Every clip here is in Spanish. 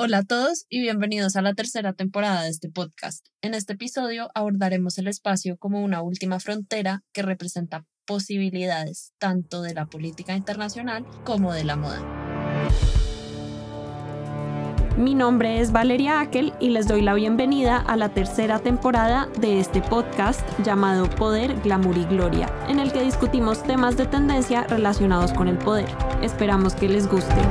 Hola a todos y bienvenidos a la tercera temporada de este podcast. En este episodio abordaremos el espacio como una última frontera que representa posibilidades tanto de la política internacional como de la moda. Mi nombre es Valeria Akel y les doy la bienvenida a la tercera temporada de este podcast llamado Poder, Glamour y Gloria, en el que discutimos temas de tendencia relacionados con el poder. Esperamos que les guste.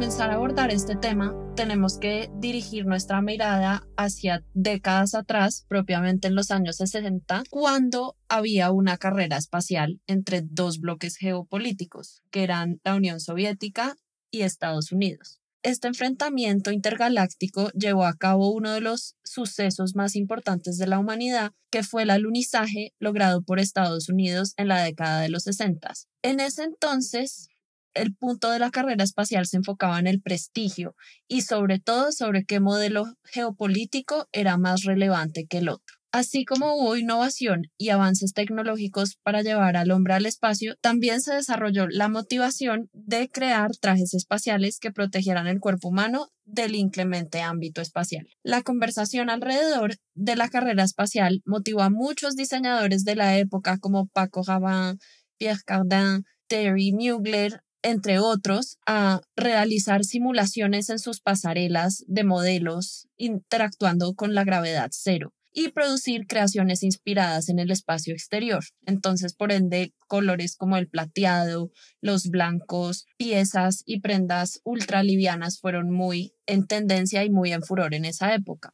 Comenzar a abordar este tema, tenemos que dirigir nuestra mirada hacia décadas atrás, propiamente en los años 60, cuando había una carrera espacial entre dos bloques geopolíticos, que eran la Unión Soviética y Estados Unidos. Este enfrentamiento intergaláctico llevó a cabo uno de los sucesos más importantes de la humanidad, que fue el alunizaje logrado por Estados Unidos en la década de los 60. En ese entonces, el punto de la carrera espacial se enfocaba en el prestigio y sobre todo sobre qué modelo geopolítico era más relevante que el otro. Así como hubo innovación y avances tecnológicos para llevar al hombre al espacio, también se desarrolló la motivación de crear trajes espaciales que protegieran el cuerpo humano del inclemente ámbito espacial. La conversación alrededor de la carrera espacial motivó a muchos diseñadores de la época como Paco Rabanne, Pierre Cardin, Terry Mugler, entre otros, a realizar simulaciones en sus pasarelas de modelos interactuando con la gravedad cero y producir creaciones inspiradas en el espacio exterior. Entonces, por ende, colores como el plateado, los blancos, piezas y prendas ultralivianas fueron muy en tendencia y muy en furor en esa época.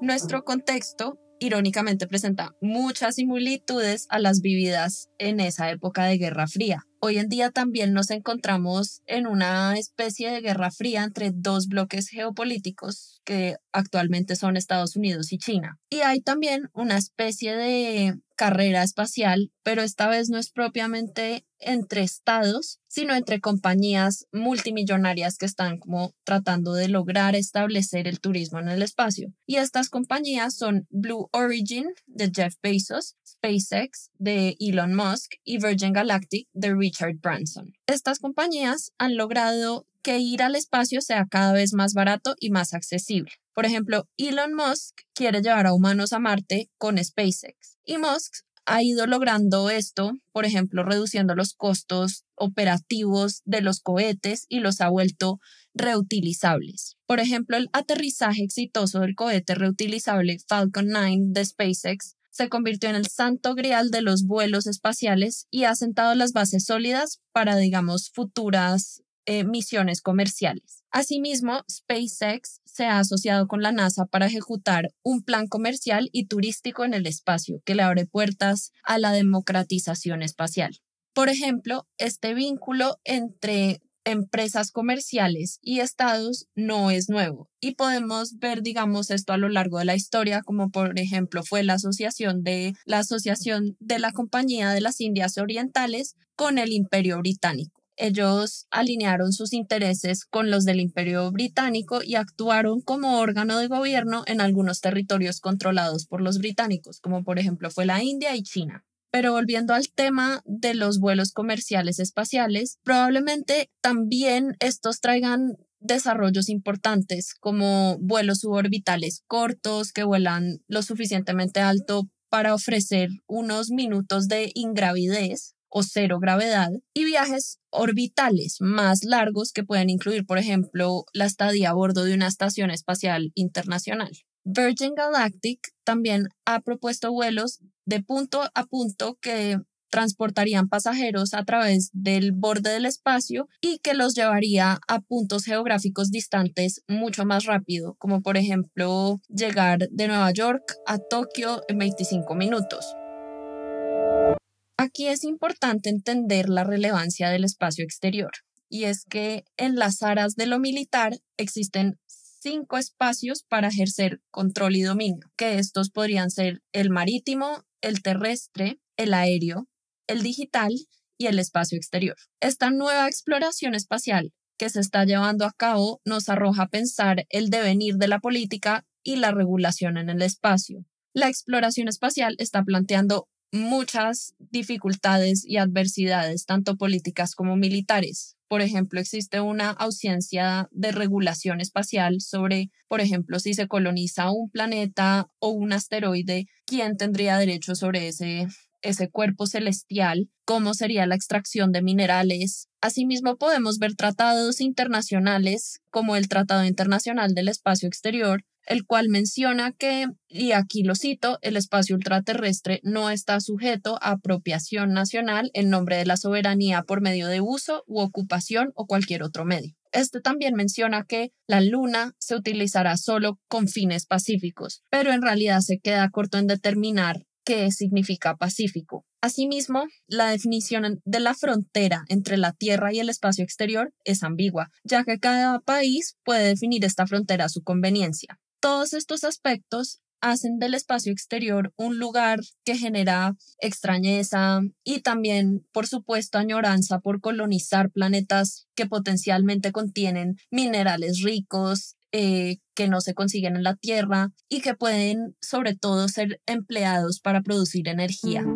Nuestro contexto irónicamente presenta muchas similitudes a las vividas en esa época de Guerra Fría. Hoy en día también nos encontramos en una especie de guerra fría entre dos bloques geopolíticos que actualmente son Estados Unidos y China. Y hay también una especie de carrera espacial, pero esta vez no es propiamente entre estados, sino entre compañías multimillonarias que están como tratando de lograr establecer el turismo en el espacio. Y estas compañías son Blue Origin de Jeff Bezos, SpaceX de Elon Musk y Virgin Galactic de Richard Branson. Estas compañías han logrado que ir al espacio sea cada vez más barato y más accesible. Por ejemplo, Elon Musk quiere llevar a humanos a Marte con SpaceX y Musk ha ido logrando esto, por ejemplo, reduciendo los costos operativos de los cohetes y los ha vuelto reutilizables. Por ejemplo, el aterrizaje exitoso del cohete reutilizable Falcon 9 de SpaceX se convirtió en el santo grial de los vuelos espaciales y ha sentado las bases sólidas para, digamos, futuras eh, misiones comerciales. Asimismo, SpaceX se ha asociado con la NASA para ejecutar un plan comercial y turístico en el espacio que le abre puertas a la democratización espacial. Por ejemplo, este vínculo entre empresas comerciales y estados no es nuevo y podemos ver digamos esto a lo largo de la historia como por ejemplo fue la asociación de la asociación de la compañía de las Indias Orientales con el Imperio Británico ellos alinearon sus intereses con los del Imperio Británico y actuaron como órgano de gobierno en algunos territorios controlados por los británicos, como por ejemplo fue la India y China. Pero volviendo al tema de los vuelos comerciales espaciales, probablemente también estos traigan desarrollos importantes como vuelos suborbitales cortos que vuelan lo suficientemente alto para ofrecer unos minutos de ingravidez o cero gravedad y viajes orbitales más largos que pueden incluir, por ejemplo, la estadía a bordo de una estación espacial internacional. Virgin Galactic también ha propuesto vuelos de punto a punto que transportarían pasajeros a través del borde del espacio y que los llevaría a puntos geográficos distantes mucho más rápido, como por ejemplo llegar de Nueva York a Tokio en 25 minutos. Aquí es importante entender la relevancia del espacio exterior, y es que en las aras de lo militar existen cinco espacios para ejercer control y dominio, que estos podrían ser el marítimo, el terrestre, el aéreo, el digital y el espacio exterior. Esta nueva exploración espacial que se está llevando a cabo nos arroja a pensar el devenir de la política y la regulación en el espacio. La exploración espacial está planteando muchas dificultades y adversidades, tanto políticas como militares. Por ejemplo, existe una ausencia de regulación espacial sobre, por ejemplo, si se coloniza un planeta o un asteroide, quién tendría derecho sobre ese, ese cuerpo celestial, cómo sería la extracción de minerales. Asimismo, podemos ver tratados internacionales como el Tratado Internacional del Espacio Exterior, el cual menciona que, y aquí lo cito, el espacio ultraterrestre no está sujeto a apropiación nacional en nombre de la soberanía por medio de uso u ocupación o cualquier otro medio. Este también menciona que la luna se utilizará solo con fines pacíficos, pero en realidad se queda corto en determinar qué significa pacífico. Asimismo, la definición de la frontera entre la Tierra y el espacio exterior es ambigua, ya que cada país puede definir esta frontera a su conveniencia. Todos estos aspectos hacen del espacio exterior un lugar que genera extrañeza y también, por supuesto, añoranza por colonizar planetas que potencialmente contienen minerales ricos, eh, que no se consiguen en la Tierra y que pueden sobre todo ser empleados para producir energía.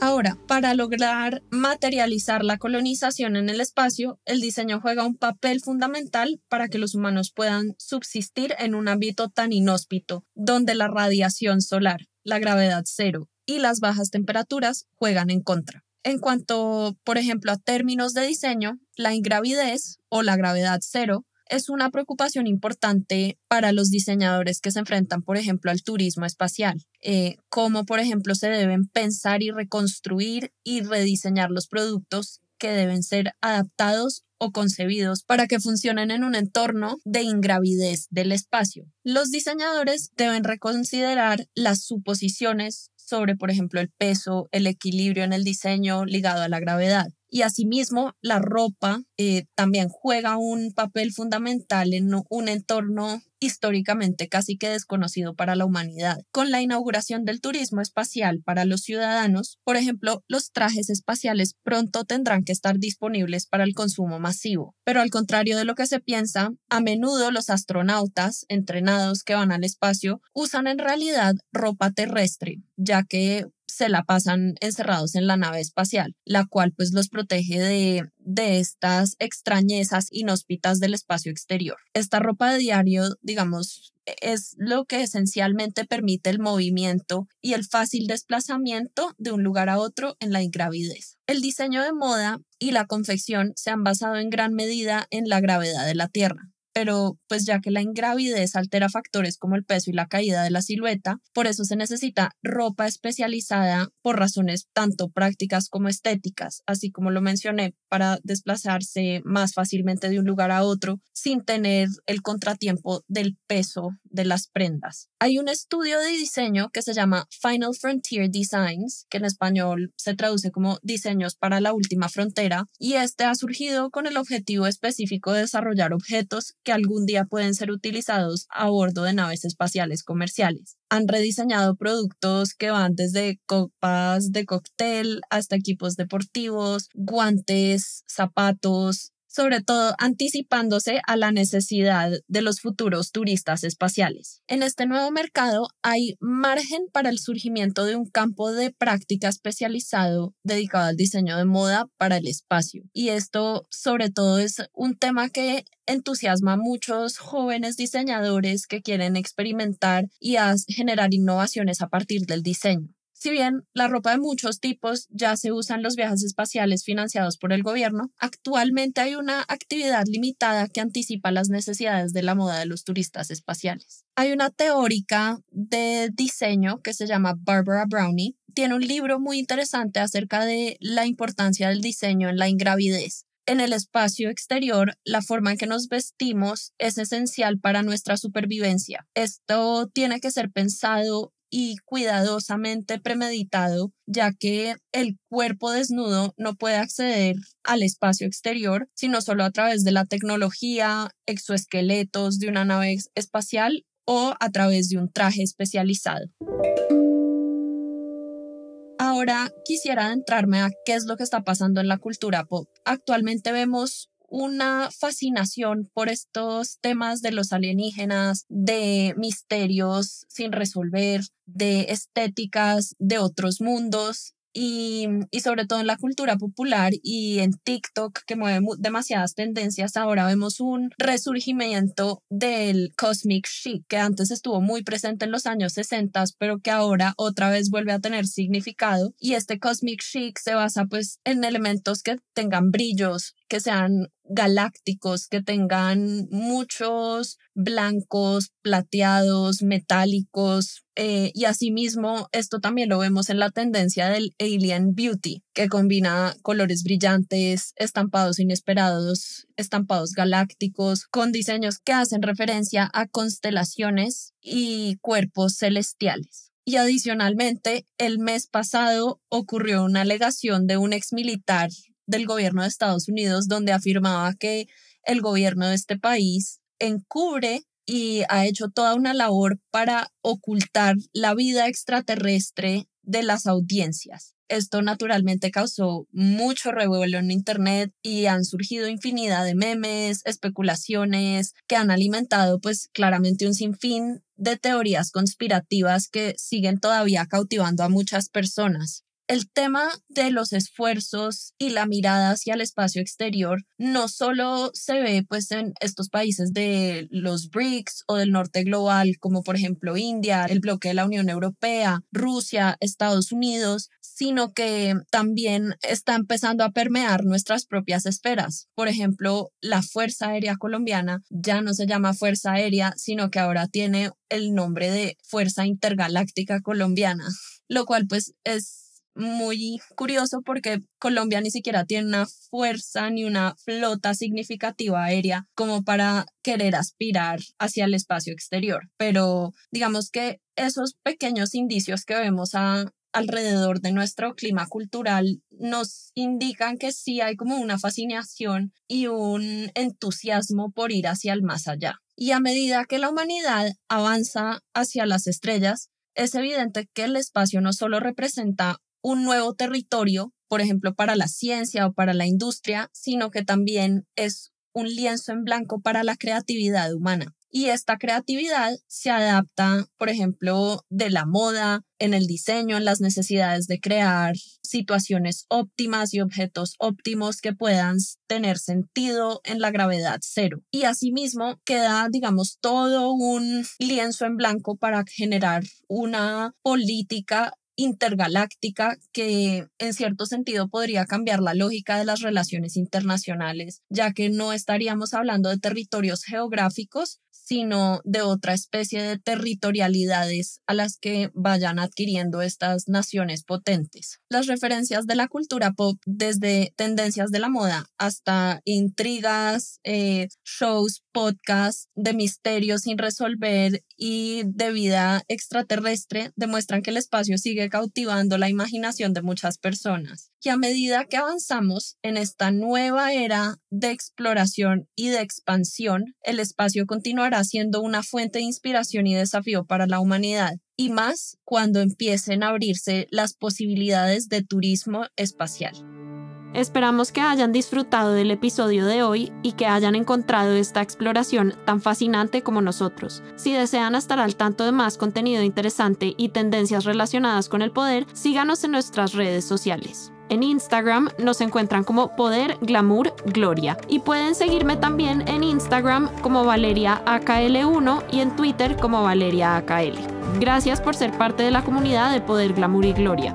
Ahora, para lograr materializar la colonización en el espacio, el diseño juega un papel fundamental para que los humanos puedan subsistir en un ámbito tan inhóspito, donde la radiación solar, la gravedad cero y las bajas temperaturas juegan en contra. En cuanto, por ejemplo, a términos de diseño, la ingravidez o la gravedad cero es una preocupación importante para los diseñadores que se enfrentan, por ejemplo, al turismo espacial, eh, cómo, por ejemplo, se deben pensar y reconstruir y rediseñar los productos que deben ser adaptados o concebidos para que funcionen en un entorno de ingravidez del espacio. Los diseñadores deben reconsiderar las suposiciones sobre, por ejemplo, el peso, el equilibrio en el diseño ligado a la gravedad. Y asimismo, la ropa eh, también juega un papel fundamental en un entorno históricamente casi que desconocido para la humanidad. Con la inauguración del turismo espacial para los ciudadanos, por ejemplo, los trajes espaciales pronto tendrán que estar disponibles para el consumo masivo. Pero al contrario de lo que se piensa, a menudo los astronautas entrenados que van al espacio usan en realidad ropa terrestre, ya que se la pasan encerrados en la nave espacial, la cual pues los protege de, de estas extrañezas inhóspitas del espacio exterior. Esta ropa de diario, digamos, es lo que esencialmente permite el movimiento y el fácil desplazamiento de un lugar a otro en la ingravidez. El diseño de moda y la confección se han basado en gran medida en la gravedad de la Tierra pero pues ya que la ingravidez altera factores como el peso y la caída de la silueta, por eso se necesita ropa especializada por razones tanto prácticas como estéticas, así como lo mencioné, para desplazarse más fácilmente de un lugar a otro sin tener el contratiempo del peso de las prendas. Hay un estudio de diseño que se llama Final Frontier Designs, que en español se traduce como diseños para la última frontera, y este ha surgido con el objetivo específico de desarrollar objetos que algún día pueden ser utilizados a bordo de naves espaciales comerciales. Han rediseñado productos que van desde copas de cóctel hasta equipos deportivos, guantes, zapatos, sobre todo anticipándose a la necesidad de los futuros turistas espaciales. En este nuevo mercado hay margen para el surgimiento de un campo de práctica especializado dedicado al diseño de moda para el espacio. Y esto sobre todo es un tema que entusiasma a muchos jóvenes diseñadores que quieren experimentar y generar innovaciones a partir del diseño. Si bien la ropa de muchos tipos ya se usa en los viajes espaciales financiados por el gobierno, actualmente hay una actividad limitada que anticipa las necesidades de la moda de los turistas espaciales. Hay una teórica de diseño que se llama Barbara Brownie. Tiene un libro muy interesante acerca de la importancia del diseño en la ingravidez en el espacio exterior, la forma en que nos vestimos es esencial para nuestra supervivencia. Esto tiene que ser pensado y cuidadosamente premeditado, ya que el cuerpo desnudo no puede acceder al espacio exterior, sino solo a través de la tecnología, exoesqueletos de una nave espacial o a través de un traje especializado. Ahora quisiera adentrarme a qué es lo que está pasando en la cultura pop. Actualmente vemos una fascinación por estos temas de los alienígenas, de misterios sin resolver, de estéticas de otros mundos y, y, sobre todo en la cultura popular y en TikTok que mueve demasiadas tendencias, ahora vemos un resurgimiento del cosmic chic que antes estuvo muy presente en los años 60, pero que ahora otra vez vuelve a tener significado. Y este cosmic chic se basa pues en elementos que tengan brillos, que sean galácticos, que tengan muchos blancos, plateados, metálicos. Eh, y asimismo, esto también lo vemos en la tendencia del Alien Beauty, que combina colores brillantes, estampados inesperados, estampados galácticos, con diseños que hacen referencia a constelaciones y cuerpos celestiales. Y adicionalmente, el mes pasado ocurrió una alegación de un ex militar del gobierno de Estados Unidos donde afirmaba que el gobierno de este país encubre y ha hecho toda una labor para ocultar la vida extraterrestre de las audiencias. Esto naturalmente causó mucho revuelo en Internet y han surgido infinidad de memes, especulaciones que han alimentado pues claramente un sinfín de teorías conspirativas que siguen todavía cautivando a muchas personas. El tema de los esfuerzos y la mirada hacia el espacio exterior no solo se ve pues en estos países de los BRICS o del norte global, como por ejemplo India, el bloque de la Unión Europea, Rusia, Estados Unidos, sino que también está empezando a permear nuestras propias esferas. Por ejemplo, la Fuerza Aérea Colombiana ya no se llama Fuerza Aérea, sino que ahora tiene el nombre de Fuerza Intergaláctica Colombiana, lo cual pues es muy curioso porque Colombia ni siquiera tiene una fuerza ni una flota significativa aérea como para querer aspirar hacia el espacio exterior. Pero digamos que esos pequeños indicios que vemos alrededor de nuestro clima cultural nos indican que sí hay como una fascinación y un entusiasmo por ir hacia el más allá. Y a medida que la humanidad avanza hacia las estrellas, es evidente que el espacio no solo representa un nuevo territorio, por ejemplo, para la ciencia o para la industria, sino que también es un lienzo en blanco para la creatividad humana. Y esta creatividad se adapta, por ejemplo, de la moda, en el diseño, en las necesidades de crear situaciones óptimas y objetos óptimos que puedan tener sentido en la gravedad cero. Y asimismo queda, digamos, todo un lienzo en blanco para generar una política intergaláctica que en cierto sentido podría cambiar la lógica de las relaciones internacionales, ya que no estaríamos hablando de territorios geográficos, sino de otra especie de territorialidades a las que vayan adquiriendo estas naciones potentes. Las referencias de la cultura pop, desde tendencias de la moda hasta intrigas, eh, shows, podcasts de misterios sin resolver y de vida extraterrestre, demuestran que el espacio sigue cautivando la imaginación de muchas personas. Y a medida que avanzamos en esta nueva era de exploración y de expansión, el espacio continuará siendo una fuente de inspiración y desafío para la humanidad, y más cuando empiecen a abrirse las posibilidades de turismo espacial. Esperamos que hayan disfrutado del episodio de hoy y que hayan encontrado esta exploración tan fascinante como nosotros. Si desean estar al tanto de más contenido interesante y tendencias relacionadas con el poder, síganos en nuestras redes sociales. En Instagram nos encuentran como Poder Glamour Gloria y pueden seguirme también en Instagram como Valeria AKL1 y en Twitter como Valeria AKL. Gracias por ser parte de la comunidad de Poder Glamour y Gloria.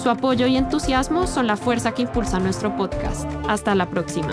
Su apoyo y entusiasmo son la fuerza que impulsa nuestro podcast. Hasta la próxima.